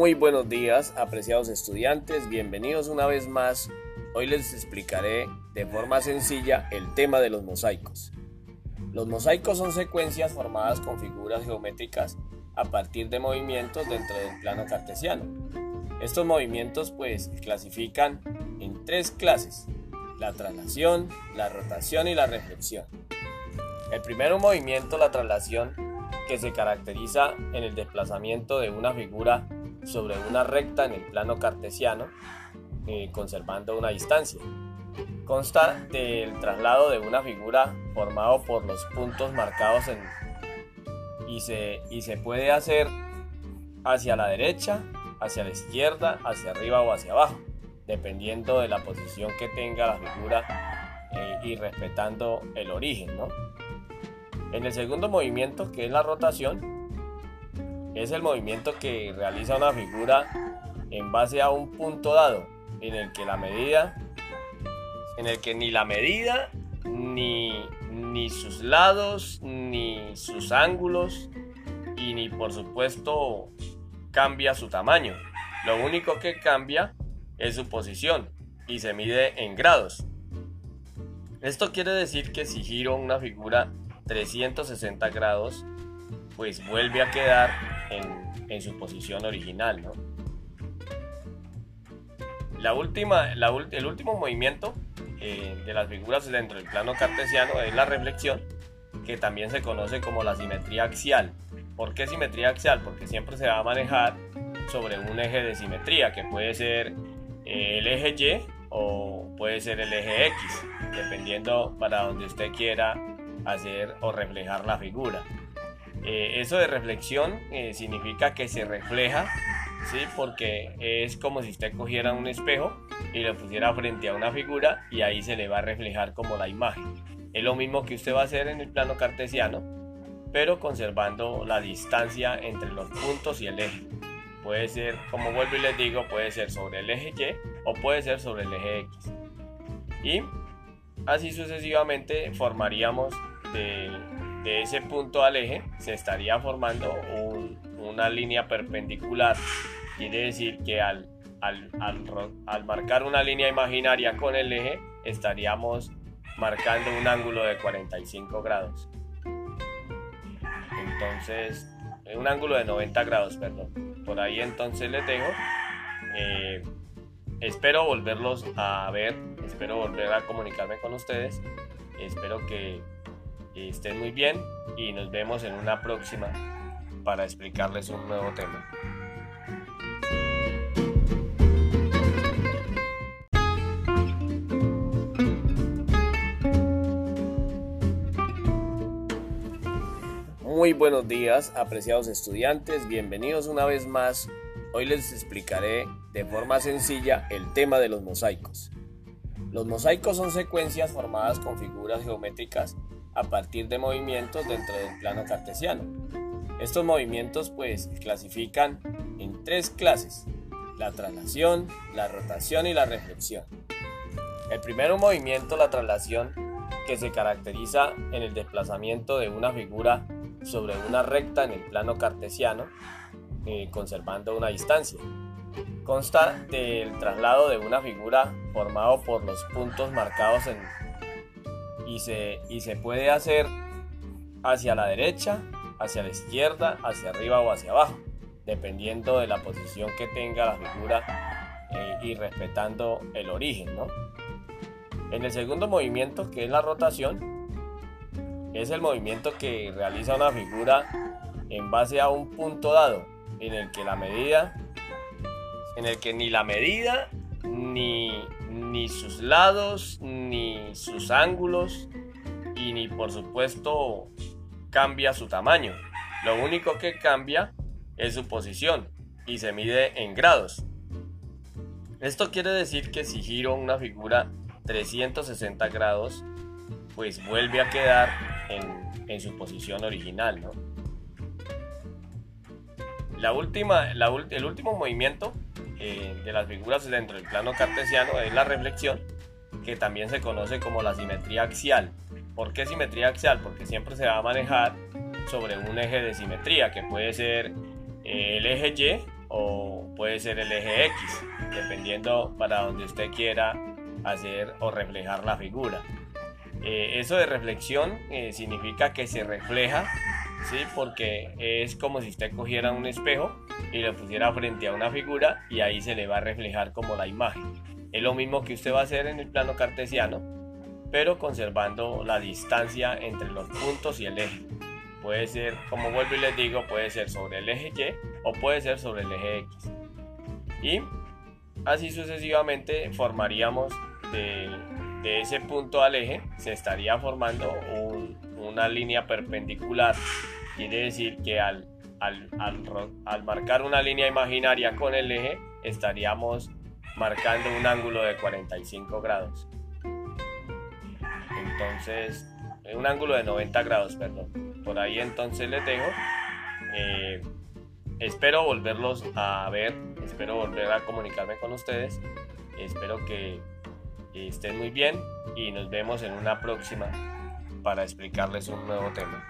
Muy buenos días, apreciados estudiantes, bienvenidos una vez más. Hoy les explicaré de forma sencilla el tema de los mosaicos. Los mosaicos son secuencias formadas con figuras geométricas a partir de movimientos dentro del plano cartesiano. Estos movimientos pues clasifican en tres clases, la traslación, la rotación y la reflexión. El primer movimiento, la traslación, que se caracteriza en el desplazamiento de una figura sobre una recta en el plano cartesiano, eh, conservando una distancia. Consta del traslado de una figura formado por los puntos marcados en, y, se, y se puede hacer hacia la derecha, hacia la izquierda, hacia arriba o hacia abajo, dependiendo de la posición que tenga la figura eh, y respetando el origen. ¿no? En el segundo movimiento, que es la rotación, es el movimiento que realiza una figura en base a un punto dado, en el que la medida, en el que ni la medida, ni, ni sus lados, ni sus ángulos, y ni por supuesto cambia su tamaño. Lo único que cambia es su posición y se mide en grados. Esto quiere decir que si giro una figura 360 grados, pues vuelve a quedar en, su posición original. La última, el último movimiento eh, de las figuras dentro del plano cartesiano es la reflexión, que también se conoce como la simetría axial. ¿Por qué simetría axial? Porque siempre se va a manejar sobre un eje de simetría, que puede ser eh, el eje Y o puede ser el eje X, dependiendo para donde usted quiera hacer o reflejar la figura. Eh, eso de reflexión eh, significa que se refleja, ¿sí? porque es como si usted cogiera un espejo y lo pusiera frente a una figura y ahí se le va a reflejar como la imagen. Es lo mismo que usted va a hacer en el plano cartesiano, pero conservando la distancia entre los puntos y el eje. Puede ser, como vuelvo y les digo, puede ser sobre el eje Y o puede ser sobre el eje X. Y así sucesivamente formaríamos de, ese punto al eje se estaría formando una línea perpendicular. Quiere decir que al, al, al, marcar una línea imaginaria con el eje estaríamos marcando un ángulo de 45 grados. Entonces, un ángulo de 90 grados, perdón. Por ahí entonces les dejo. Eh, espero volverlos a ver, espero volver a comunicarme con ustedes. Espero que estén muy bien y nos vemos en una próxima para explicarles un nuevo tema. Muy buenos días, apreciados estudiantes, bienvenidos una vez más. Hoy les explicaré de forma sencilla el tema de los mosaicos. Los mosaicos son secuencias formadas con figuras geométricas a partir de movimientos dentro del plano cartesiano. Estos movimientos pues clasifican en tres clases, la traslación, la rotación y la reflexión. El primer movimiento, la traslación, que se caracteriza en el desplazamiento de una figura sobre una recta en el plano cartesiano, eh, conservando una distancia. Consta del traslado de una figura formado por los puntos marcados en y se, y se puede hacer hacia la derecha, hacia la izquierda, hacia arriba o hacia abajo, dependiendo de la posición que tenga la figura eh, y respetando el origen. ¿no? En el segundo movimiento, que es la rotación, es el movimiento que realiza una figura en base a un punto dado, en el que la medida, en el que ni la medida ni ni sus lados, ni sus ángulos y ni por supuesto cambia su tamaño. Lo único que cambia es su posición y se mide en grados. Esto quiere decir que si giro una figura 360 grados, pues vuelve a quedar en, su posición original. La última, el último movimiento eh, de las figuras dentro del plano cartesiano es la reflexión, que también se conoce como la simetría axial. ¿Por qué simetría axial? Porque siempre se va a manejar sobre un eje de simetría, que puede ser eh, el eje Y o puede ser el eje X, dependiendo para donde usted quiera hacer o reflejar la figura. Eh, eso de reflexión significa que se refleja, ¿sí? porque es como si usted cogiera un espejo y lo pusiera frente a una figura y ahí se le va a reflejar como la imagen. Es lo mismo que usted va a hacer en el plano cartesiano, pero conservando la distancia entre los puntos y el eje. Puede ser, como vuelvo y les digo, puede ser sobre el eje Y o puede ser sobre el eje X. Y así sucesivamente formaríamos de, ese punto al eje, se estaría formando una línea perpendicular. Quiere decir que al, al, marcar una línea imaginaria con el eje, estaríamos marcando un ángulo de 45 grados. Entonces, un ángulo de 90 grados, perdón. Por ahí entonces les dejo. Eh, espero volverlos a ver, espero volver a comunicarme con ustedes. Espero que estén muy bien y nos vemos en una próxima para explicarles un nuevo tema.